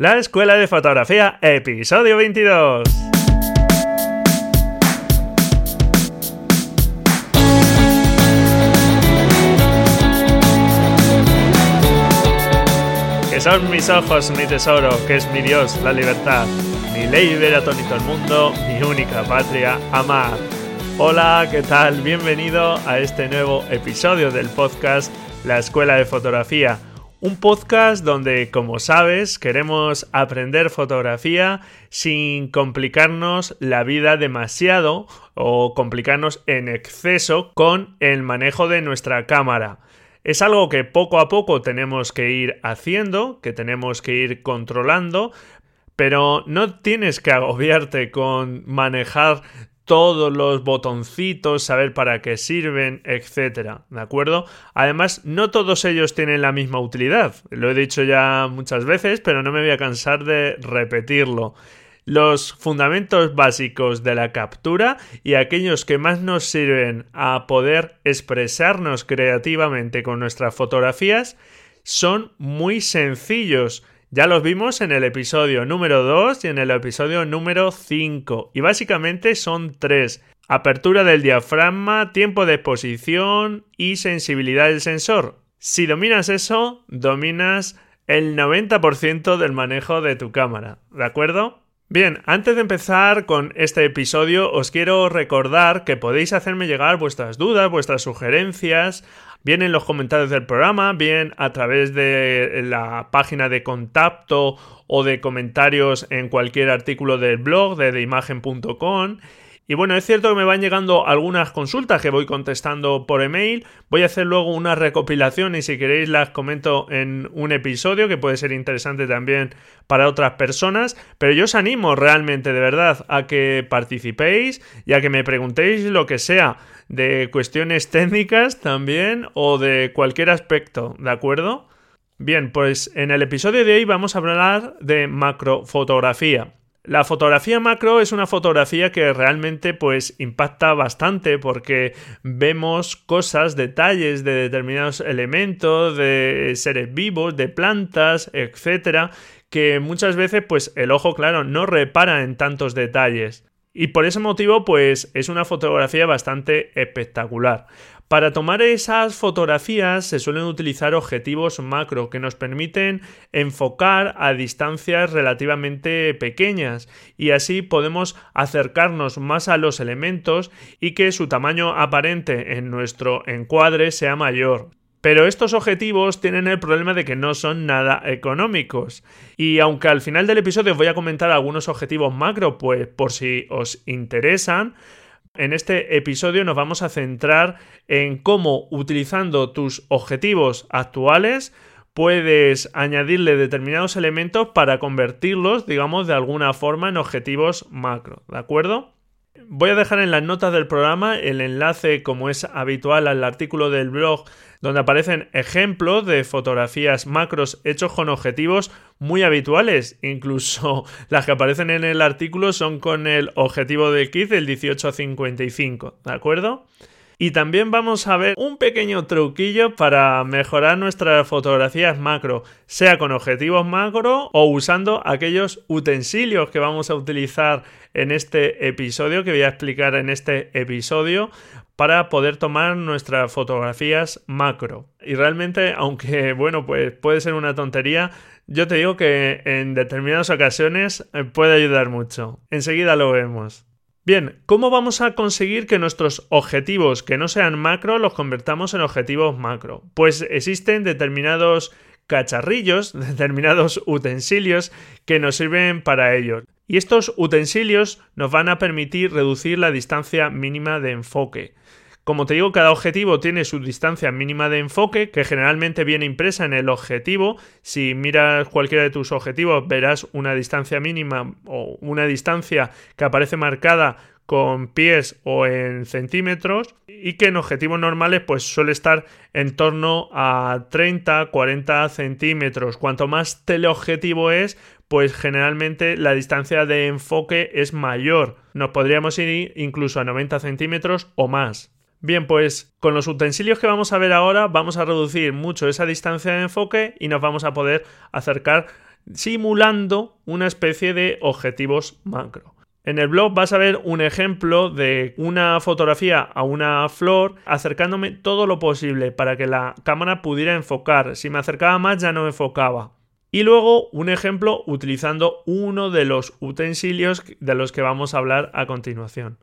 La Escuela de Fotografía, episodio 22. Que son mis ojos, mi tesoro, que es mi Dios, la libertad, mi ley todo el mundo, mi única patria, amar. Hola, ¿qué tal? Bienvenido a este nuevo episodio del podcast La Escuela de Fotografía. Un podcast donde, como sabes, queremos aprender fotografía sin complicarnos la vida demasiado o complicarnos en exceso con el manejo de nuestra cámara. Es algo que poco a poco tenemos que ir haciendo, que tenemos que ir controlando, pero no tienes que agobiarte con manejar todos los botoncitos, saber para qué sirven, etcétera, ¿de acuerdo? Además, no todos ellos tienen la misma utilidad. Lo he dicho ya muchas veces, pero no me voy a cansar de repetirlo. Los fundamentos básicos de la captura y aquellos que más nos sirven a poder expresarnos creativamente con nuestras fotografías son muy sencillos ya los vimos en el episodio número 2 y en el episodio número 5. Y básicamente son tres. Apertura del diafragma, tiempo de exposición y sensibilidad del sensor. Si dominas eso, dominas el 90% del manejo de tu cámara. ¿De acuerdo? Bien, antes de empezar con este episodio, os quiero recordar que podéis hacerme llegar vuestras dudas, vuestras sugerencias bien en los comentarios del programa, bien a través de la página de contacto o de comentarios en cualquier artículo del blog de deimagen.com. Y bueno, es cierto que me van llegando algunas consultas que voy contestando por email. Voy a hacer luego una recopilación y si queréis las comento en un episodio que puede ser interesante también para otras personas. Pero yo os animo realmente, de verdad, a que participéis y a que me preguntéis lo que sea de cuestiones técnicas también o de cualquier aspecto, ¿de acuerdo? Bien, pues en el episodio de hoy vamos a hablar de macrofotografía. La fotografía macro es una fotografía que realmente pues impacta bastante porque vemos cosas, detalles de determinados elementos, de seres vivos, de plantas, etcétera, que muchas veces pues el ojo claro no repara en tantos detalles. Y por ese motivo, pues es una fotografía bastante espectacular. Para tomar esas fotografías se suelen utilizar objetivos macro que nos permiten enfocar a distancias relativamente pequeñas y así podemos acercarnos más a los elementos y que su tamaño aparente en nuestro encuadre sea mayor. Pero estos objetivos tienen el problema de que no son nada económicos. Y aunque al final del episodio os voy a comentar algunos objetivos macro, pues por si os interesan, en este episodio nos vamos a centrar en cómo utilizando tus objetivos actuales puedes añadirle determinados elementos para convertirlos, digamos, de alguna forma en objetivos macro, ¿de acuerdo? Voy a dejar en las notas del programa el enlace, como es habitual, al artículo del blog donde aparecen ejemplos de fotografías macros hechos con objetivos muy habituales. Incluso las que aparecen en el artículo son con el objetivo de kit del 1855, ¿de acuerdo? Y también vamos a ver un pequeño truquillo para mejorar nuestras fotografías macro, sea con objetivos macro o usando aquellos utensilios que vamos a utilizar en este episodio, que voy a explicar en este episodio, para poder tomar nuestras fotografías macro. Y realmente, aunque bueno, pues puede ser una tontería, yo te digo que en determinadas ocasiones eh, puede ayudar mucho. Enseguida lo vemos. Bien, ¿cómo vamos a conseguir que nuestros objetivos que no sean macro los convertamos en objetivos macro? Pues existen determinados cacharrillos, determinados utensilios que nos sirven para ello. Y estos utensilios nos van a permitir reducir la distancia mínima de enfoque. Como te digo, cada objetivo tiene su distancia mínima de enfoque, que generalmente viene impresa en el objetivo. Si miras cualquiera de tus objetivos, verás una distancia mínima o una distancia que aparece marcada con pies o en centímetros y que en objetivos normales pues suele estar en torno a 30 40 centímetros. Cuanto más teleobjetivo es pues generalmente la distancia de enfoque es mayor. Nos podríamos ir incluso a 90 centímetros o más. Bien, pues con los utensilios que vamos a ver ahora vamos a reducir mucho esa distancia de enfoque y nos vamos a poder acercar simulando una especie de objetivos macro. En el blog vas a ver un ejemplo de una fotografía a una flor acercándome todo lo posible para que la cámara pudiera enfocar. Si me acercaba más ya no enfocaba. Y luego un ejemplo utilizando uno de los utensilios de los que vamos a hablar a continuación.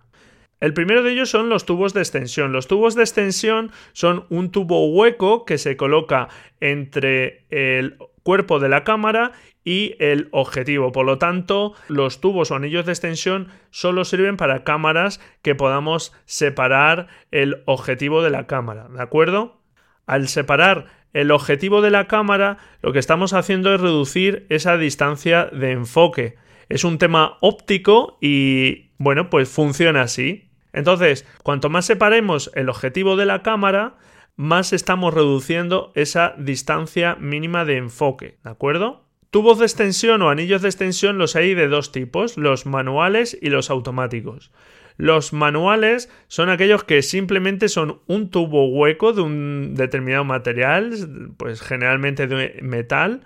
El primero de ellos son los tubos de extensión. Los tubos de extensión son un tubo hueco que se coloca entre el cuerpo de la cámara y el objetivo. Por lo tanto, los tubos o anillos de extensión solo sirven para cámaras que podamos separar el objetivo de la cámara. ¿De acuerdo? Al separar el objetivo de la cámara, lo que estamos haciendo es reducir esa distancia de enfoque. Es un tema óptico y, bueno, pues funciona así. Entonces, cuanto más separemos el objetivo de la cámara, más estamos reduciendo esa distancia mínima de enfoque, ¿de acuerdo? Tubos de extensión o anillos de extensión los hay de dos tipos, los manuales y los automáticos. Los manuales son aquellos que simplemente son un tubo hueco de un determinado material, pues generalmente de metal,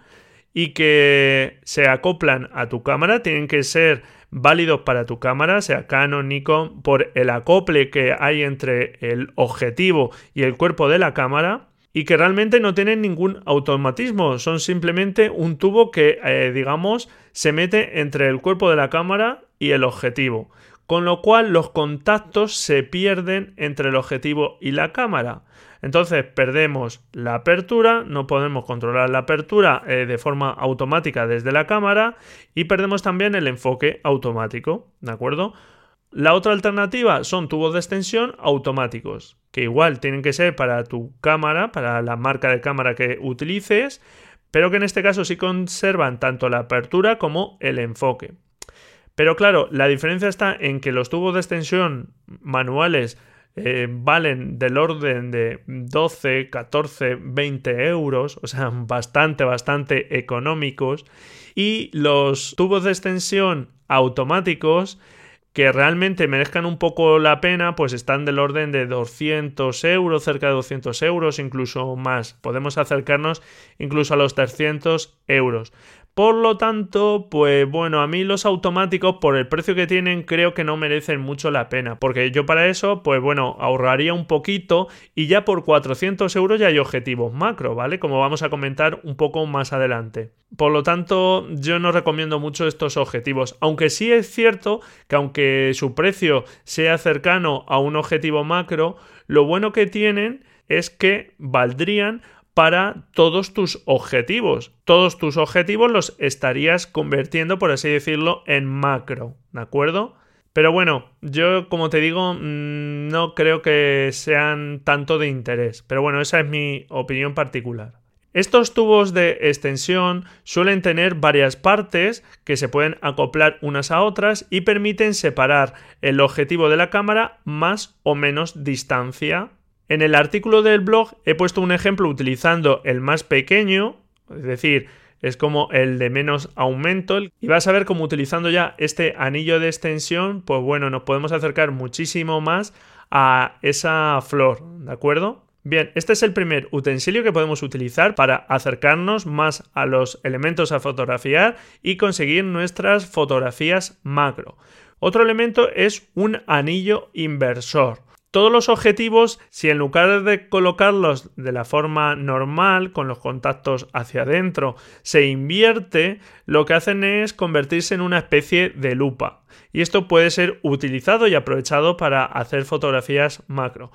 y que se acoplan a tu cámara, tienen que ser válidos para tu cámara, sea Canon, Nikon, por el acople que hay entre el objetivo y el cuerpo de la cámara y que realmente no tienen ningún automatismo, son simplemente un tubo que, eh, digamos, se mete entre el cuerpo de la cámara y el objetivo, con lo cual los contactos se pierden entre el objetivo y la cámara. Entonces perdemos la apertura, no podemos controlar la apertura eh, de forma automática desde la cámara y perdemos también el enfoque automático, ¿de acuerdo? La otra alternativa son tubos de extensión automáticos, que igual tienen que ser para tu cámara, para la marca de cámara que utilices, pero que en este caso sí conservan tanto la apertura como el enfoque. Pero claro, la diferencia está en que los tubos de extensión manuales eh, valen del orden de 12, 14, 20 euros, o sea, bastante, bastante económicos. Y los tubos de extensión automáticos que realmente merezcan un poco la pena, pues están del orden de 200 euros, cerca de 200 euros, incluso más. Podemos acercarnos incluso a los 300 euros. Por lo tanto, pues bueno, a mí los automáticos por el precio que tienen creo que no merecen mucho la pena, porque yo para eso, pues bueno, ahorraría un poquito y ya por 400 euros ya hay objetivos macro, ¿vale? Como vamos a comentar un poco más adelante. Por lo tanto, yo no recomiendo mucho estos objetivos, aunque sí es cierto que aunque su precio sea cercano a un objetivo macro, lo bueno que tienen es que valdrían para todos tus objetivos. Todos tus objetivos los estarías convirtiendo, por así decirlo, en macro, ¿de acuerdo? Pero bueno, yo como te digo, mm, no creo que sean tanto de interés. Pero bueno, esa es mi opinión particular. Estos tubos de extensión suelen tener varias partes que se pueden acoplar unas a otras y permiten separar el objetivo de la cámara más o menos distancia en el artículo del blog he puesto un ejemplo utilizando el más pequeño, es decir, es como el de menos aumento y vas a ver cómo utilizando ya este anillo de extensión, pues bueno, nos podemos acercar muchísimo más a esa flor, ¿de acuerdo? Bien, este es el primer utensilio que podemos utilizar para acercarnos más a los elementos a fotografiar y conseguir nuestras fotografías macro. Otro elemento es un anillo inversor. Todos los objetivos, si en lugar de colocarlos de la forma normal, con los contactos hacia adentro, se invierte, lo que hacen es convertirse en una especie de lupa. Y esto puede ser utilizado y aprovechado para hacer fotografías macro.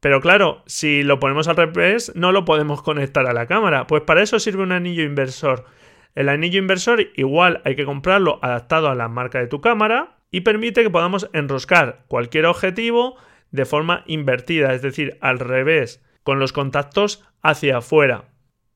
Pero claro, si lo ponemos al revés, no lo podemos conectar a la cámara. Pues para eso sirve un anillo inversor. El anillo inversor igual hay que comprarlo adaptado a la marca de tu cámara y permite que podamos enroscar cualquier objetivo de forma invertida, es decir, al revés, con los contactos hacia afuera.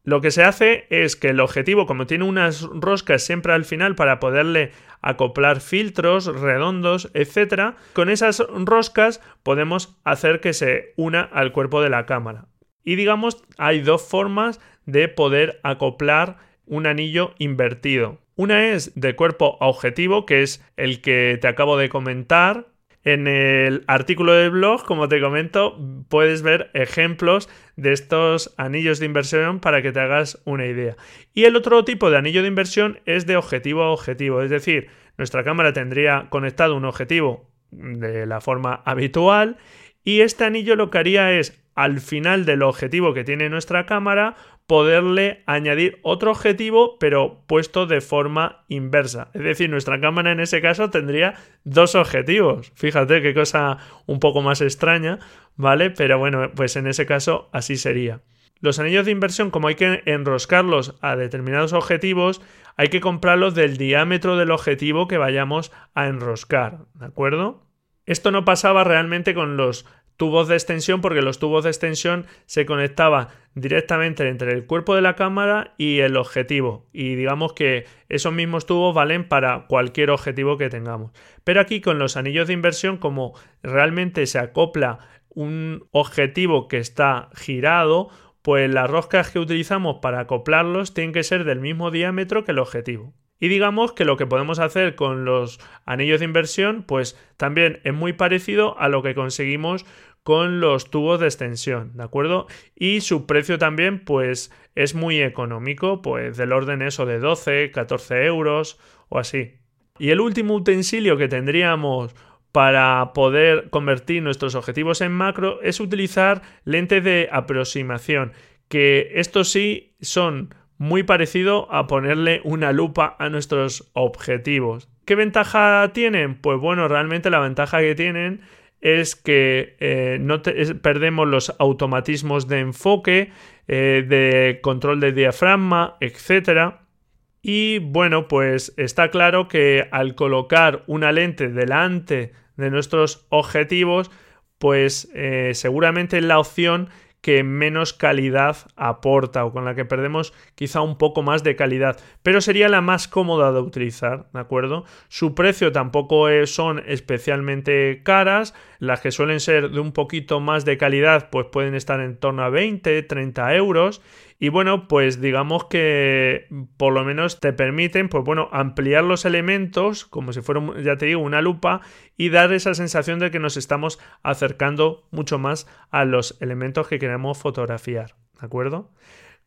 Lo que se hace es que el objetivo, como tiene unas roscas siempre al final para poderle acoplar filtros redondos, etc., con esas roscas podemos hacer que se una al cuerpo de la cámara. Y digamos, hay dos formas de poder acoplar un anillo invertido. Una es de cuerpo a objetivo, que es el que te acabo de comentar, En el artículo del blog, como te comento, puedes ver ejemplos de estos anillos de inversión para que te hagas una idea. Y el otro tipo de anillo de inversión es de objetivo a objetivo, es decir, nuestra cámara tendría conectado un objetivo de la forma habitual y este anillo lo que haría es al final del objetivo que tiene nuestra cámara poderle añadir otro objetivo pero puesto de forma inversa. Es decir, nuestra cámara en ese caso tendría dos objetivos. Fíjate qué cosa un poco más extraña, ¿vale? Pero bueno, pues en ese caso así sería. Los anillos de inversión, como hay que enroscarlos a determinados objetivos, hay que comprarlos del diámetro del objetivo que vayamos a enroscar, ¿de acuerdo? Esto no pasaba realmente con los tubos de extensión porque los tubos de extensión se conectaban directamente entre el cuerpo de la cámara y el objetivo. Y digamos que esos mismos tubos valen para cualquier objetivo que tengamos. Pero aquí con los anillos de inversión como realmente se acopla un objetivo que está girado pues las roscas que utilizamos para acoplarlos tienen que ser del mismo diámetro que el objetivo y digamos que lo que podemos hacer con los anillos de inversión, pues también es muy parecido a lo que conseguimos con los tubos de extensión, ¿de acuerdo? Y su precio también, pues, es muy económico, pues del orden eso de 12, 14 euros o así. Y el último utensilio que tendríamos para poder convertir nuestros objetivos en macro es utilizar lentes de aproximación, que estos sí son muy parecido a ponerle una lupa a nuestros objetivos. ¿Qué ventaja tienen? Pues bueno, realmente la ventaja que tienen es que eh, no perdemos los automatismos de enfoque, eh, de control de diafragma, etc. Y bueno, pues está claro que al colocar una lente delante de nuestros objetivos, pues eh, seguramente la opción que menos calidad aporta o con la que perdemos quizá un poco más de calidad, pero sería la más cómoda de utilizar, ¿de acuerdo? Su precio tampoco son especialmente caras, las que suelen ser de un poquito más de calidad pues pueden estar en torno a 20, 30 euros y bueno, pues digamos que por lo menos te permiten, pues bueno, ampliar los elementos, como si fuera, ya te digo, una lupa, y dar esa sensación de que nos estamos acercando mucho más a los elementos que queremos fotografiar. ¿De acuerdo?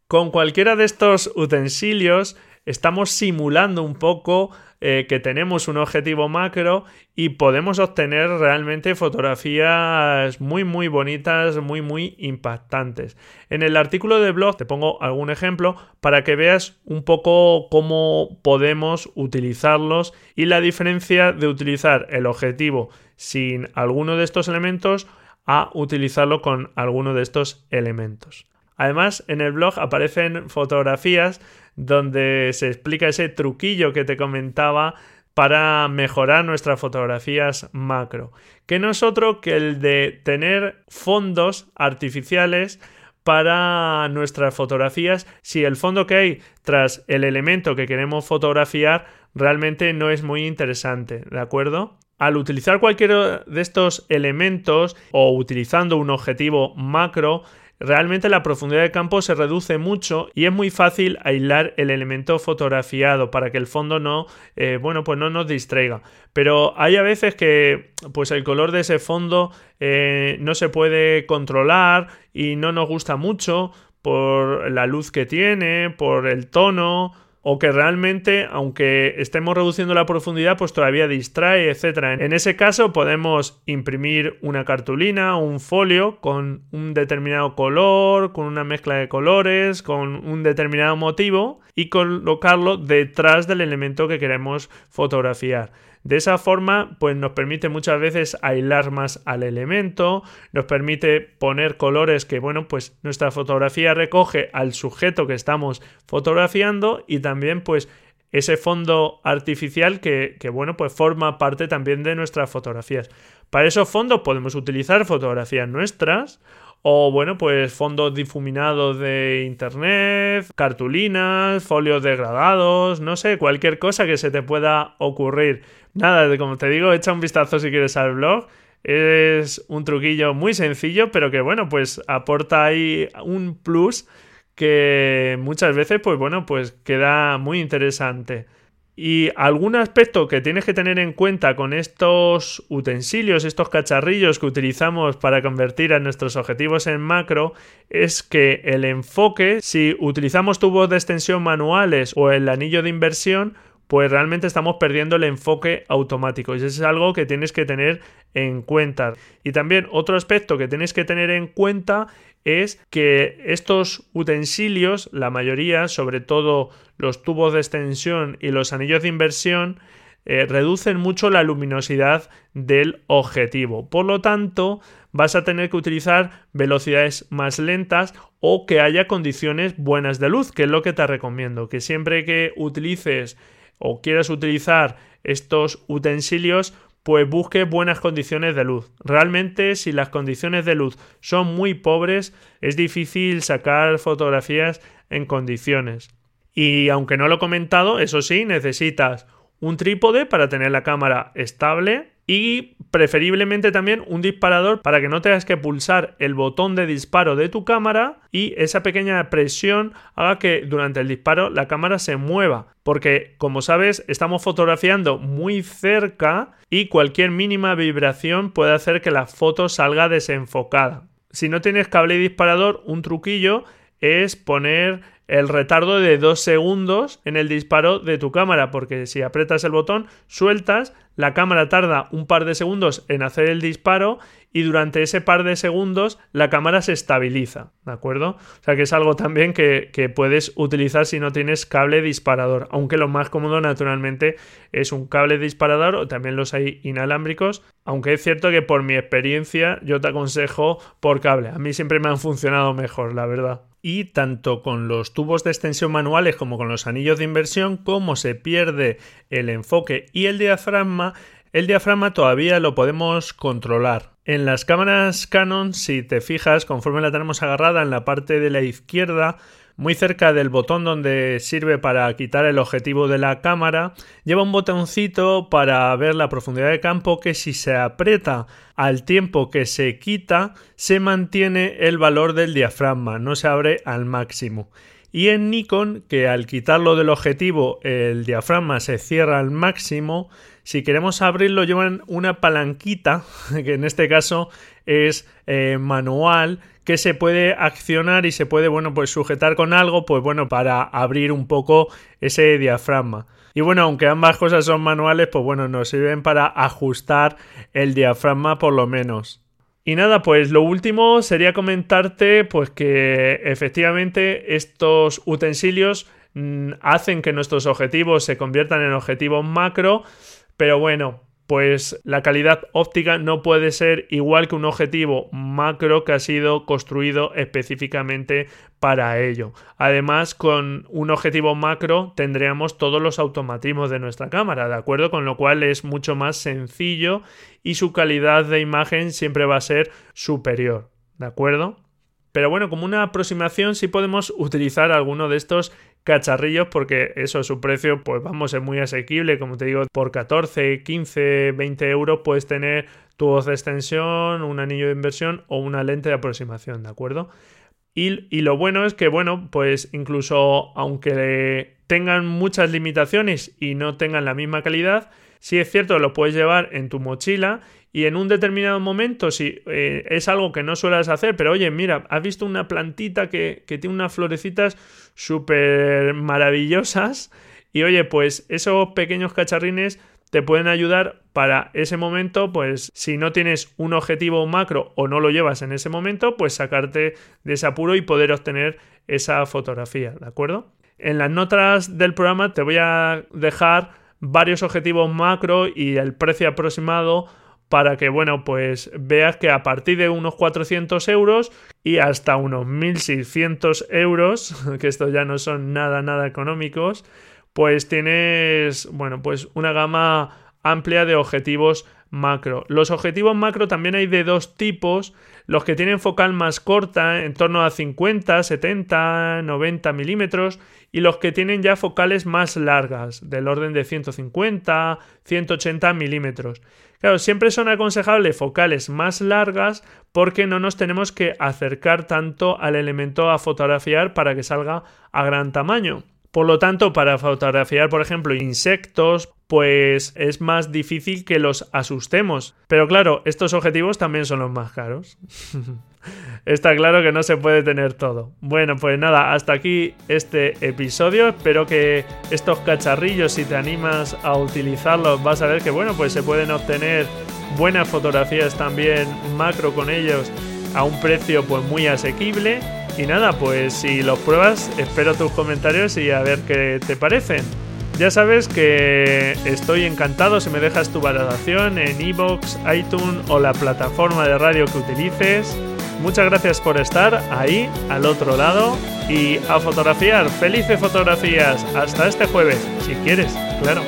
Con cualquiera de estos utensilios estamos simulando un poco eh, que tenemos un objetivo macro y podemos obtener realmente fotografías muy muy bonitas, muy muy impactantes. En el artículo de blog te pongo algún ejemplo para que veas un poco cómo podemos utilizarlos y la diferencia de utilizar el objetivo sin alguno de estos elementos a utilizarlo con alguno de estos elementos. Además, en el blog aparecen fotografías donde se explica ese truquillo que te comentaba para mejorar nuestras fotografías macro, que no es otro que el de tener fondos artificiales para nuestras fotografías si el fondo que hay tras el elemento que queremos fotografiar realmente no es muy interesante, ¿de acuerdo? Al utilizar cualquiera de estos elementos o utilizando un objetivo macro, realmente la profundidad de campo se reduce mucho y es muy fácil aislar el elemento fotografiado para que el fondo no, eh, bueno, pues no nos distraiga. Pero hay a veces que pues el color de ese fondo eh, no se puede controlar y no nos gusta mucho por la luz que tiene, por el tono o que realmente, aunque estemos reduciendo la profundidad, pues todavía distrae, etc. En ese caso podemos imprimir una cartulina, un folio con un determinado color, con una mezcla de colores, con un determinado motivo y colocarlo detrás del elemento que queremos fotografiar. De esa forma, pues nos permite muchas veces aislar más al elemento, nos permite poner colores que, bueno, pues nuestra fotografía recoge al sujeto que estamos fotografiando y también, pues, ese fondo artificial que, que, bueno, pues forma parte también de nuestras fotografías. Para esos fondos podemos utilizar fotografías nuestras o bueno, pues fondos difuminados de internet, cartulinas, folios degradados, no sé, cualquier cosa que se te pueda ocurrir. Nada, como te digo, echa un vistazo si quieres al blog. Es un truquillo muy sencillo, pero que bueno, pues aporta ahí un plus que muchas veces, pues bueno, pues queda muy interesante. Y algún aspecto que tienes que tener en cuenta con estos utensilios, estos cacharrillos que utilizamos para convertir a nuestros objetivos en macro, es que el enfoque, si utilizamos tubos de extensión manuales o el anillo de inversión, pues realmente estamos perdiendo el enfoque automático. Y eso es algo que tienes que tener en cuenta. Y también otro aspecto que tienes que tener en cuenta es que estos utensilios, la mayoría, sobre todo los tubos de extensión y los anillos de inversión, eh, reducen mucho la luminosidad del objetivo. Por lo tanto, vas a tener que utilizar velocidades más lentas o que haya condiciones buenas de luz, que es lo que te recomiendo. Que siempre que utilices o quieras utilizar estos utensilios, pues busque buenas condiciones de luz. Realmente si las condiciones de luz son muy pobres es difícil sacar fotografías en condiciones. Y aunque no lo he comentado, eso sí, necesitas un trípode para tener la cámara estable y preferiblemente también un disparador para que no tengas que pulsar el botón de disparo de tu cámara y esa pequeña presión haga que durante el disparo la cámara se mueva porque como sabes estamos fotografiando muy cerca y cualquier mínima vibración puede hacer que la foto salga desenfocada. Si no tienes cable y disparador, un truquillo es poner el retardo de dos segundos en el disparo de tu cámara, porque si aprietas el botón, sueltas, la cámara tarda un par de segundos en hacer el disparo y durante ese par de segundos la cámara se estabiliza, ¿de acuerdo? O sea que es algo también que, que puedes utilizar si no tienes cable disparador, aunque lo más cómodo naturalmente es un cable disparador o también los hay inalámbricos, aunque es cierto que por mi experiencia yo te aconsejo por cable, a mí siempre me han funcionado mejor, la verdad y tanto con los tubos de extensión manuales como con los anillos de inversión, como se pierde el enfoque y el diafragma, el diafragma todavía lo podemos controlar. En las cámaras Canon, si te fijas, conforme la tenemos agarrada en la parte de la izquierda, muy cerca del botón donde sirve para quitar el objetivo de la cámara, lleva un botoncito para ver la profundidad de campo que si se aprieta al tiempo que se quita, se mantiene el valor del diafragma, no se abre al máximo. Y en Nikon, que al quitarlo del objetivo el diafragma se cierra al máximo, si queremos abrirlo llevan una palanquita, que en este caso es eh, manual, que se puede accionar y se puede, bueno, pues sujetar con algo, pues bueno, para abrir un poco ese diafragma. Y bueno, aunque ambas cosas son manuales, pues bueno, nos sirven para ajustar el diafragma por lo menos. Y nada, pues lo último sería comentarte pues que efectivamente estos utensilios mm, hacen que nuestros objetivos se conviertan en objetivos macro, pero bueno, pues la calidad óptica no puede ser igual que un objetivo macro que ha sido construido específicamente para ello. Además, con un objetivo macro tendríamos todos los automatismos de nuestra cámara, ¿de acuerdo? Con lo cual es mucho más sencillo y su calidad de imagen siempre va a ser superior, ¿de acuerdo? Pero bueno, como una aproximación sí podemos utilizar alguno de estos cacharrillos porque eso, su precio, pues vamos, es muy asequible. Como te digo, por 14, 15, 20 euros puedes tener tu voz de extensión, un anillo de inversión o una lente de aproximación, ¿de acuerdo? Y, y, lo bueno es que, bueno, pues incluso aunque tengan muchas limitaciones y no tengan la misma calidad, sí es cierto, lo puedes llevar en tu mochila y en un determinado momento, si eh, es algo que no sueles hacer, pero oye, mira, has visto una plantita que, que tiene unas florecitas súper maravillosas y oye, pues esos pequeños cacharrines te pueden ayudar para ese momento, pues si no tienes un objetivo macro o no lo llevas en ese momento, pues sacarte de ese apuro y poder obtener esa fotografía, ¿de acuerdo? En las notas del programa te voy a dejar varios objetivos macro y el precio aproximado para que, bueno, pues veas que a partir de unos 400 euros y hasta unos 1600 euros, que esto ya no son nada, nada económicos, pues tienes, bueno, pues una gama amplia de objetivos macro. Los objetivos macro también hay de dos tipos, los que tienen focal más corta, en torno a 50, 70, 90 milímetros, y los que tienen ya focales más largas, del orden de 150, 180 milímetros. Claro, siempre son aconsejables focales más largas porque no nos tenemos que acercar tanto al elemento a fotografiar para que salga a gran tamaño. Por lo tanto, para fotografiar, por ejemplo, insectos, pues es más difícil que los asustemos. Pero claro, estos objetivos también son los más caros. Está claro que no se puede tener todo. Bueno, pues nada, hasta aquí este episodio. Espero que estos cacharrillos, si te animas a utilizarlos, vas a ver que bueno, pues se pueden obtener buenas fotografías también macro con ellos a un precio pues muy asequible y nada, pues si los pruebas, espero tus comentarios y a ver qué te parecen. Ya sabes que estoy encantado si me dejas tu valoración en iBox, iTunes o la plataforma de radio que utilices. Muchas gracias por estar ahí, al otro lado, y a fotografiar. Felices fotografías. Hasta este jueves, si quieres, claro.